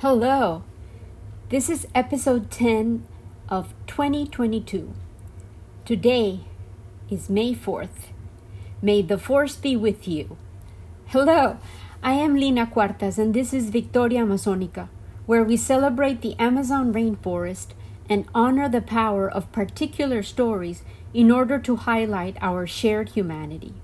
Hello. This is episode 10 of 2022. Today is May 4th. May the force be with you. Hello. I am Lina Cuartas and this is Victoria Amazonica, where we celebrate the Amazon rainforest and honor the power of particular stories in order to highlight our shared humanity.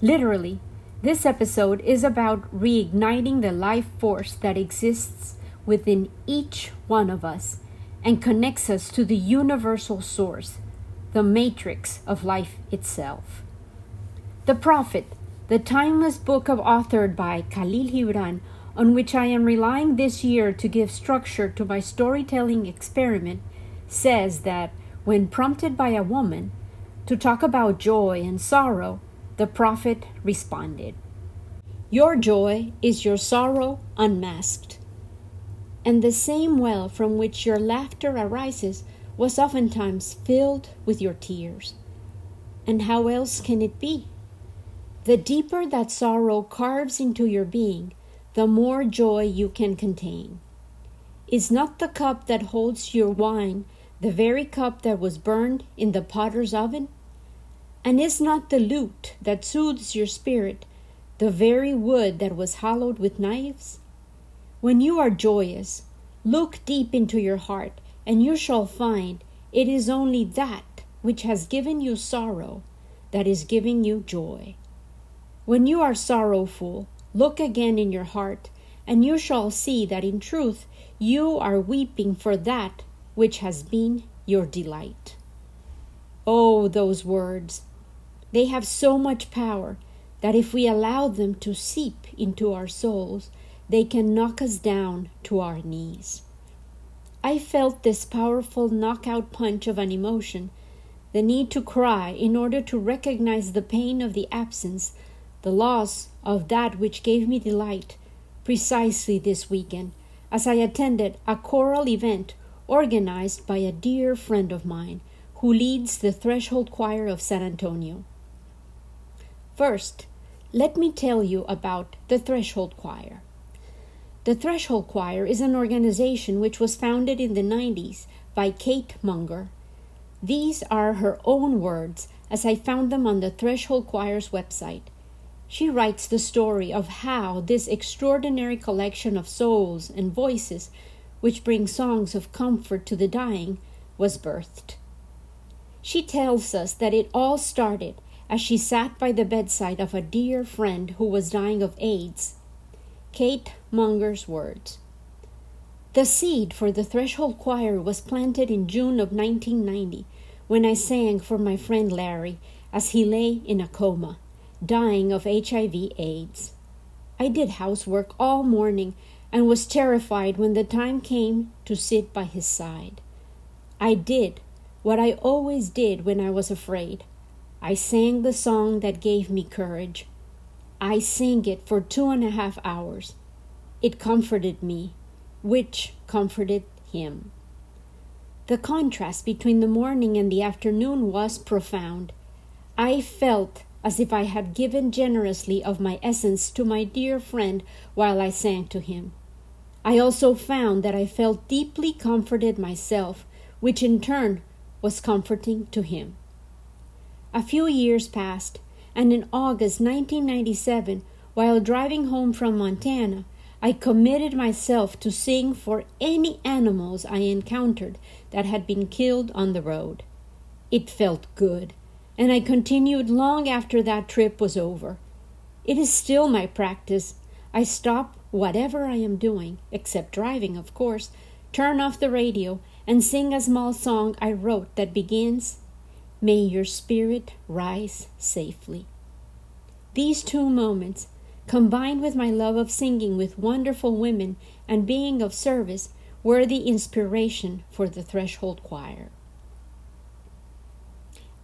Literally, this episode is about reigniting the life force that exists within each one of us and connects us to the universal source, the matrix of life itself. The Prophet, the timeless book of authored by Khalil Gibran, on which I am relying this year to give structure to my storytelling experiment, says that when prompted by a woman to talk about joy and sorrow, the prophet responded, Your joy is your sorrow unmasked. And the same well from which your laughter arises was oftentimes filled with your tears. And how else can it be? The deeper that sorrow carves into your being, the more joy you can contain. Is not the cup that holds your wine the very cup that was burned in the potter's oven? And is not the lute that soothes your spirit the very wood that was hollowed with knives? When you are joyous, look deep into your heart, and you shall find it is only that which has given you sorrow that is giving you joy. When you are sorrowful, look again in your heart, and you shall see that in truth you are weeping for that which has been your delight. Oh, those words! They have so much power that if we allow them to seep into our souls, they can knock us down to our knees. I felt this powerful knockout punch of an emotion, the need to cry in order to recognize the pain of the absence, the loss of that which gave me delight, precisely this weekend, as I attended a choral event organized by a dear friend of mine who leads the Threshold Choir of San Antonio. First, let me tell you about the Threshold Choir. The Threshold Choir is an organization which was founded in the 90s by Kate Munger. These are her own words as I found them on the Threshold Choir's website. She writes the story of how this extraordinary collection of souls and voices, which bring songs of comfort to the dying, was birthed. She tells us that it all started as she sat by the bedside of a dear friend who was dying of AIDS. Kate Munger's words. The seed for the Threshold Choir was planted in June of 1990 when I sang for my friend Larry as he lay in a coma, dying of HIV/AIDS. I did housework all morning and was terrified when the time came to sit by his side. I did what I always did when I was afraid. I sang the song that gave me courage. I sang it for two and a half hours. It comforted me, which comforted him. The contrast between the morning and the afternoon was profound. I felt as if I had given generously of my essence to my dear friend while I sang to him. I also found that I felt deeply comforted myself, which in turn was comforting to him. A few years passed, and in August 1997, while driving home from Montana, I committed myself to sing for any animals I encountered that had been killed on the road. It felt good, and I continued long after that trip was over. It is still my practice. I stop whatever I am doing, except driving, of course, turn off the radio, and sing a small song I wrote that begins May your spirit rise safely. These two moments, combined with my love of singing with wonderful women and being of service, were the inspiration for the Threshold Choir.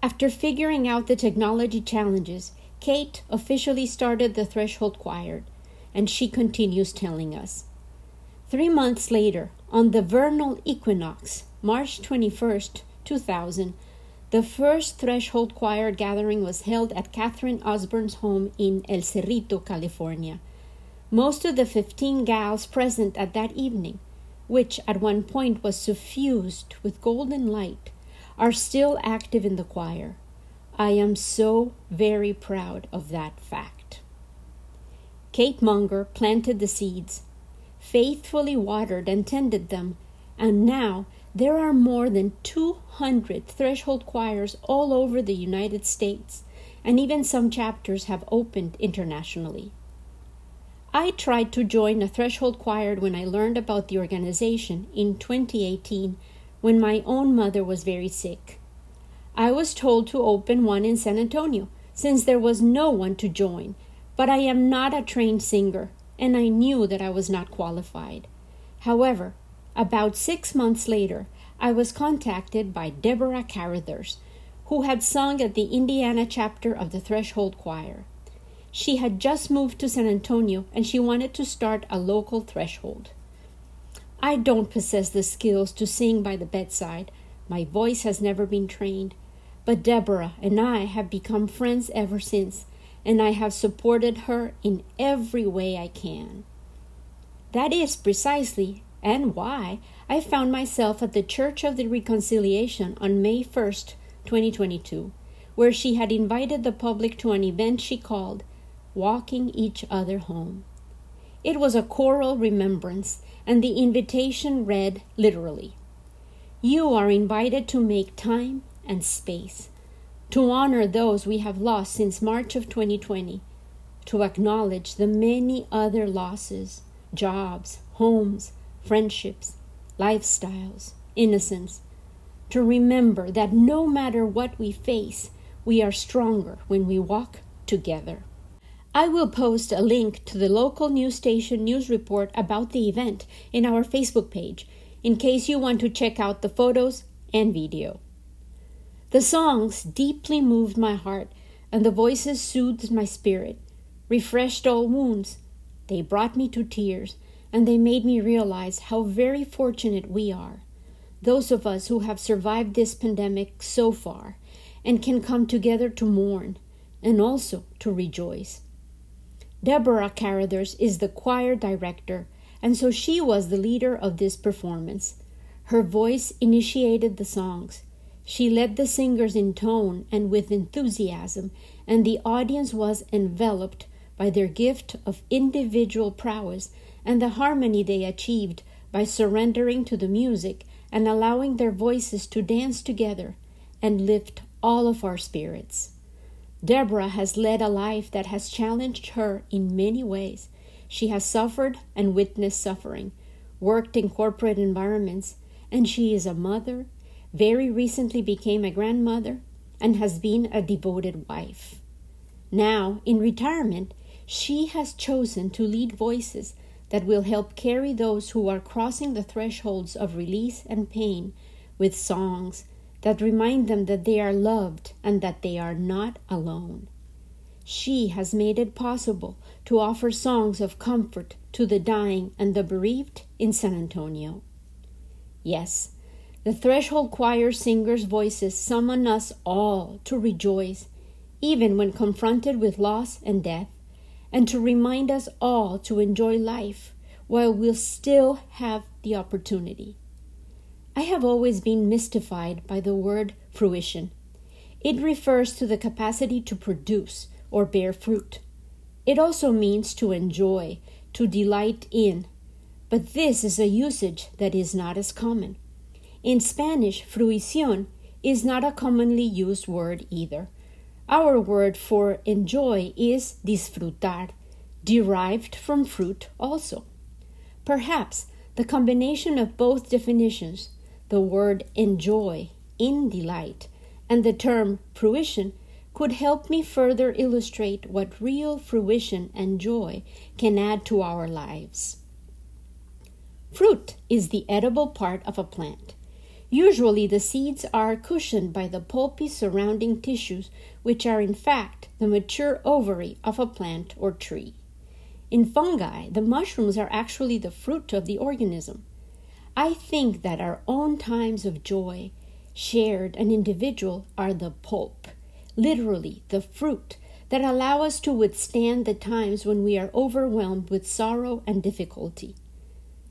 After figuring out the technology challenges, Kate officially started the Threshold Choir, and she continues telling us. Three months later, on the vernal equinox, March 21st, 2000, the first Threshold Choir gathering was held at Catherine Osborne's home in El Cerrito, California. Most of the 15 gals present at that evening, which at one point was suffused with golden light, are still active in the choir. I am so very proud of that fact. Kate Munger planted the seeds, faithfully watered and tended them, and now there are more than 200 threshold choirs all over the United States, and even some chapters have opened internationally. I tried to join a threshold choir when I learned about the organization in 2018 when my own mother was very sick. I was told to open one in San Antonio since there was no one to join, but I am not a trained singer and I knew that I was not qualified. However, about six months later, I was contacted by Deborah Carruthers, who had sung at the Indiana chapter of the Threshold Choir. She had just moved to San Antonio and she wanted to start a local threshold. I don't possess the skills to sing by the bedside. My voice has never been trained. But Deborah and I have become friends ever since, and I have supported her in every way I can. That is precisely and why I found myself at the Church of the Reconciliation on May 1st, 2022, where she had invited the public to an event she called walking each other home. It was a choral remembrance, and the invitation read literally You are invited to make time and space, to honor those we have lost since March of 2020, to acknowledge the many other losses jobs, homes, friendships, lifestyles, innocence, to remember that no matter what we face, we are stronger when we walk together. I will post a link to the local news station news report about the event in our Facebook page in case you want to check out the photos and video. The songs deeply moved my heart, and the voices soothed my spirit, refreshed all wounds. They brought me to tears, and they made me realize how very fortunate we are, those of us who have survived this pandemic so far and can come together to mourn and also to rejoice. Deborah Carruthers is the choir director, and so she was the leader of this performance. Her voice initiated the songs. She led the singers in tone and with enthusiasm, and the audience was enveloped by their gift of individual prowess and the harmony they achieved by surrendering to the music and allowing their voices to dance together and lift all of our spirits. Deborah has led a life that has challenged her in many ways. She has suffered and witnessed suffering, worked in corporate environments, and she is a mother, very recently became a grandmother, and has been a devoted wife. Now, in retirement, she has chosen to lead voices that will help carry those who are crossing the thresholds of release and pain with songs that remind them that they are loved and that they are not alone. She has made it possible to offer songs of comfort to the dying and the bereaved in San Antonio. Yes, the Threshold Choir singers' voices summon us all to rejoice, even when confronted with loss and death, and to remind us all to enjoy life while we still have the opportunity. I have always been mystified by the word fruition. It refers to the capacity to produce or bear fruit. It also means to enjoy, to delight in. But this is a usage that is not as common. In Spanish, fruición is not a commonly used word either. Our word for enjoy is disfrutar, derived from fruit also. Perhaps the combination of both definitions the word enjoy, in delight, and the term fruition could help me further illustrate what real fruition and joy can add to our lives. Fruit is the edible part of a plant. Usually, the seeds are cushioned by the pulpy surrounding tissues, which are in fact the mature ovary of a plant or tree. In fungi, the mushrooms are actually the fruit of the organism. I think that our own times of joy, shared and individual, are the pulp, literally the fruit that allow us to withstand the times when we are overwhelmed with sorrow and difficulty.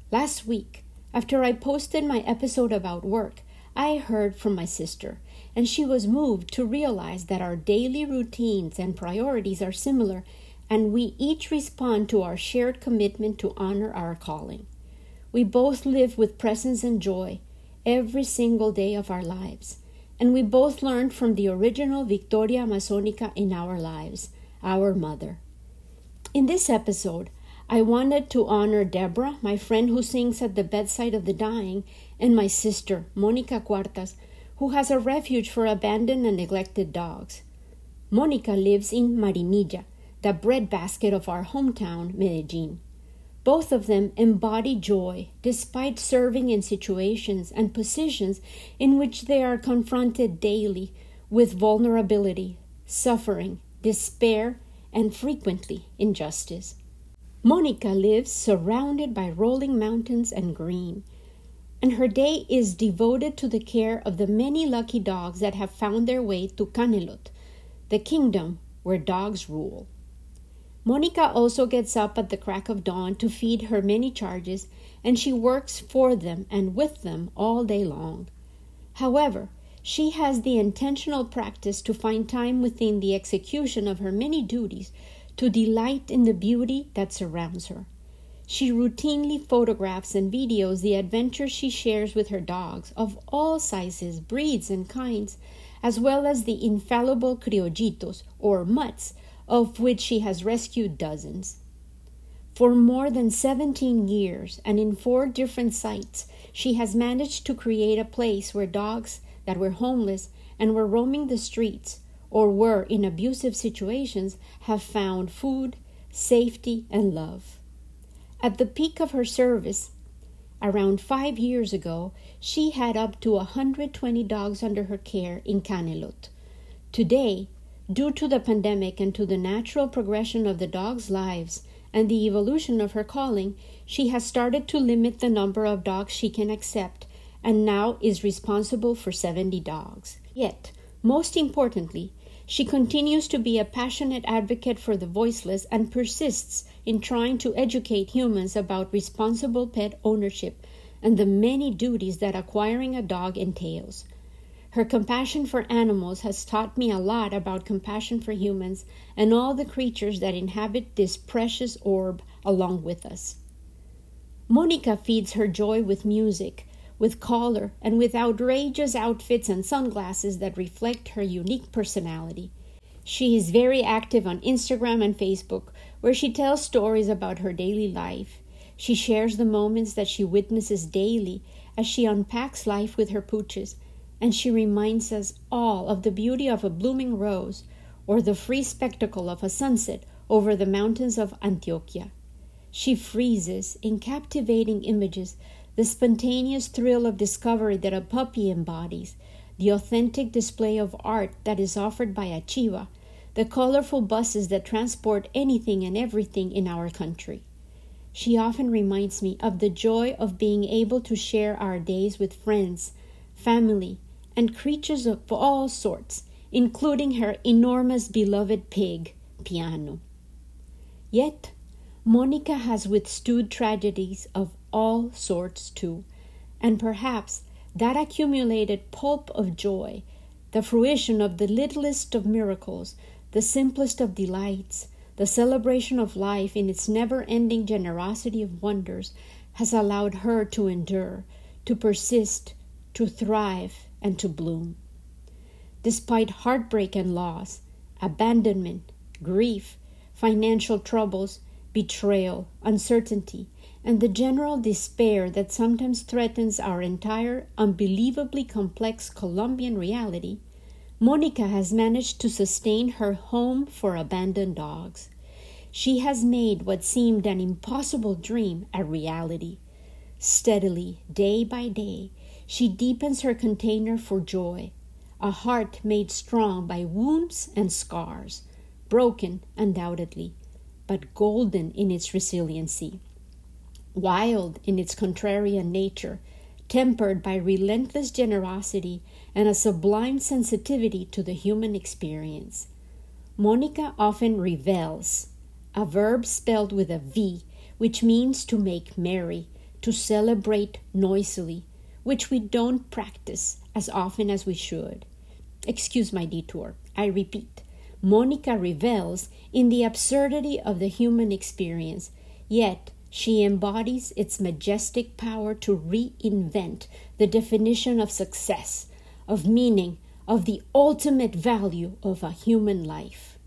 Last week, after I posted my episode about work, I heard from my sister, and she was moved to realize that our daily routines and priorities are similar, and we each respond to our shared commitment to honor our calling. We both live with presence and joy every single day of our lives, and we both learned from the original Victoria Amazonica in our lives, our mother. In this episode, I wanted to honor Deborah, my friend who sings at the bedside of the dying, and my sister, Monica Cuartas, who has a refuge for abandoned and neglected dogs. Monica lives in Marinilla, the breadbasket of our hometown, Medellin. Both of them embody joy despite serving in situations and positions in which they are confronted daily with vulnerability, suffering, despair, and frequently injustice. Monica lives surrounded by rolling mountains and green, and her day is devoted to the care of the many lucky dogs that have found their way to Canelot, the kingdom where dogs rule. Monica also gets up at the crack of dawn to feed her many charges, and she works for them and with them all day long. However, she has the intentional practice to find time within the execution of her many duties to delight in the beauty that surrounds her. She routinely photographs and videos the adventures she shares with her dogs of all sizes, breeds, and kinds, as well as the infallible criollitos, or mutts, of which she has rescued dozens. For more than 17 years and in four different sites, she has managed to create a place where dogs that were homeless and were roaming the streets or were in abusive situations have found food, safety, and love. At the peak of her service, around five years ago, she had up to 120 dogs under her care in Canelot. Today, Due to the pandemic and to the natural progression of the dogs' lives and the evolution of her calling, she has started to limit the number of dogs she can accept and now is responsible for 70 dogs. Yet, most importantly, she continues to be a passionate advocate for the voiceless and persists in trying to educate humans about responsible pet ownership and the many duties that acquiring a dog entails. Her compassion for animals has taught me a lot about compassion for humans and all the creatures that inhabit this precious orb along with us. Monica feeds her joy with music, with collar and with outrageous outfits and sunglasses that reflect her unique personality. She is very active on Instagram and Facebook, where she tells stories about her daily life. She shares the moments that she witnesses daily as she unpacks life with her pooches and she reminds us all of the beauty of a blooming rose or the free spectacle of a sunset over the mountains of Antioquia. She freezes in captivating images the spontaneous thrill of discovery that a puppy embodies, the authentic display of art that is offered by a chiva, the colorful buses that transport anything and everything in our country. She often reminds me of the joy of being able to share our days with friends, family, and creatures of all sorts, including her enormous beloved pig, Piano. Yet, Monica has withstood tragedies of all sorts too, and perhaps that accumulated pulp of joy, the fruition of the littlest of miracles, the simplest of delights, the celebration of life in its never ending generosity of wonders, has allowed her to endure, to persist, to thrive, and to bloom. Despite heartbreak and loss, abandonment, grief, financial troubles, betrayal, uncertainty, and the general despair that sometimes threatens our entire unbelievably complex Colombian reality, Monica has managed to sustain her home for abandoned dogs. She has made what seemed an impossible dream a reality. Steadily, day by day, she deepens her container for joy, a heart made strong by wounds and scars, broken undoubtedly, but golden in its resiliency, wild in its contrarian nature, tempered by relentless generosity and a sublime sensitivity to the human experience. Monica often revels, a verb spelled with a V, which means to make merry, to celebrate noisily, which we don't practice as often as we should. Excuse my detour. I repeat. Monica revels in the absurdity of the human experience, yet she embodies its majestic power to reinvent the definition of success, of meaning, of the ultimate value of a human life.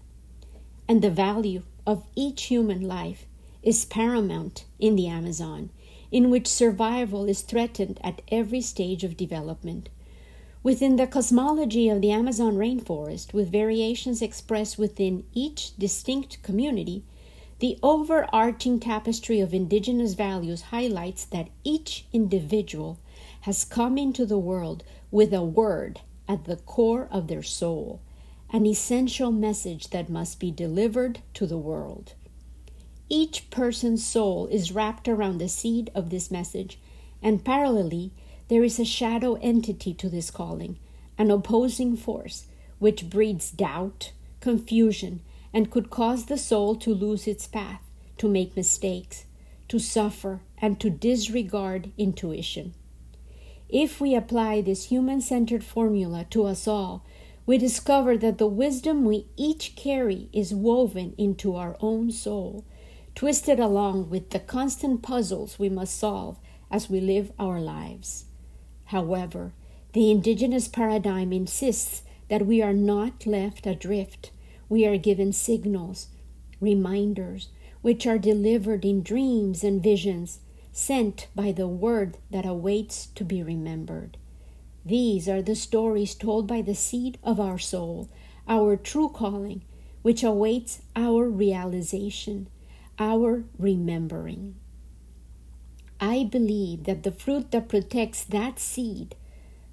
And the value of each human life is paramount in the Amazon, in which survival is threatened at every stage of development. Within the cosmology of the Amazon rainforest, with variations expressed within each distinct community, the overarching tapestry of indigenous values highlights that each individual has come into the world with a word at the core of their soul, an essential message that must be delivered to the world. Each person's soul is wrapped around the seed of this message, and parallelly, there is a shadow entity to this calling, an opposing force which breeds doubt, confusion, and could cause the soul to lose its path, to make mistakes, to suffer, and to disregard intuition. If we apply this human centered formula to us all, we discover that the wisdom we each carry is woven into our own soul, twisted along with the constant puzzles we must solve as we live our lives. However, the indigenous paradigm insists that we are not left adrift. We are given signals, reminders, which are delivered in dreams and visions sent by the word that awaits to be remembered. These are the stories told by the seed of our soul, our true calling, which awaits our realization, our remembering. I believe that the fruit that protects that seed,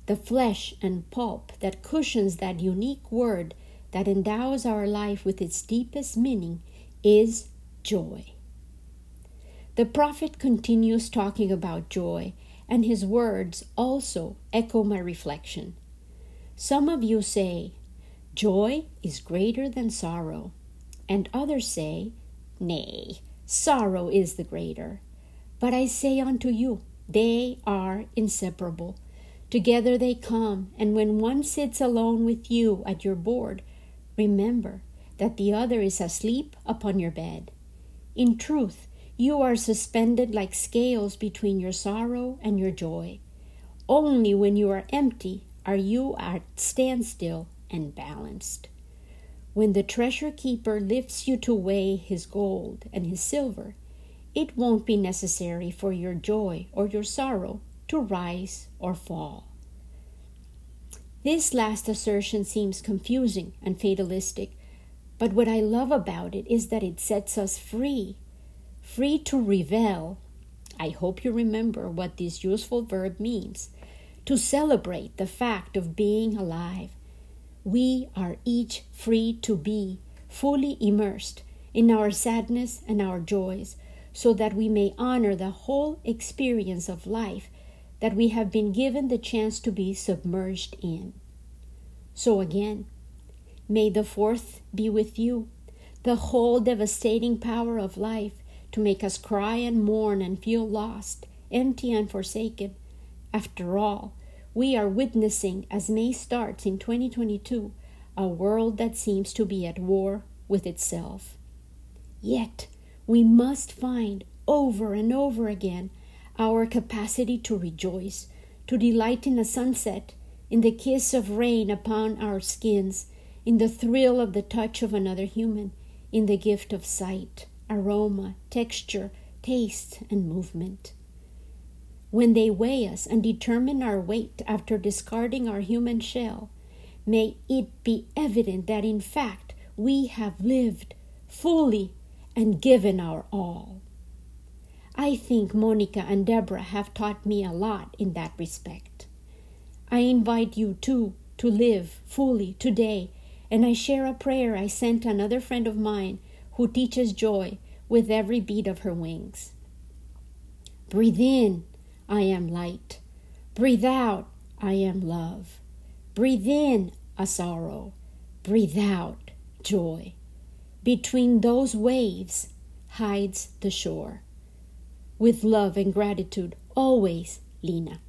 the flesh and pulp that cushions that unique word that endows our life with its deepest meaning, is joy. The prophet continues talking about joy, and his words also echo my reflection. Some of you say, Joy is greater than sorrow, and others say, Nay, sorrow is the greater. But I say unto you, they are inseparable. Together they come, and when one sits alone with you at your board, remember that the other is asleep upon your bed. In truth, you are suspended like scales between your sorrow and your joy. Only when you are empty are you at standstill and balanced. When the treasure keeper lifts you to weigh his gold and his silver, it won't be necessary for your joy or your sorrow to rise or fall. This last assertion seems confusing and fatalistic, but what I love about it is that it sets us free free to revel. I hope you remember what this useful verb means to celebrate the fact of being alive. We are each free to be fully immersed in our sadness and our joys, so that we may honor the whole experience of life that we have been given the chance to be submerged in. So, again, may the fourth be with you, the whole devastating power of life to make us cry and mourn and feel lost, empty and forsaken. After all, we are witnessing, as May starts in 2022, a world that seems to be at war with itself. Yet, we must find over and over again our capacity to rejoice, to delight in a sunset, in the kiss of rain upon our skins, in the thrill of the touch of another human, in the gift of sight aroma, texture, taste, and movement. When they weigh us and determine our weight after discarding our human shell, may it be evident that in fact we have lived fully and given our all. I think Monica and Deborah have taught me a lot in that respect. I invite you too to live fully today, and I share a prayer I sent another friend of mine who teaches joy with every beat of her wings. Breathe in, I am light. Breathe out, I am love. Breathe in a sorrow. Breathe out joy. Between those waves hides the shore. With love and gratitude, always, Lina.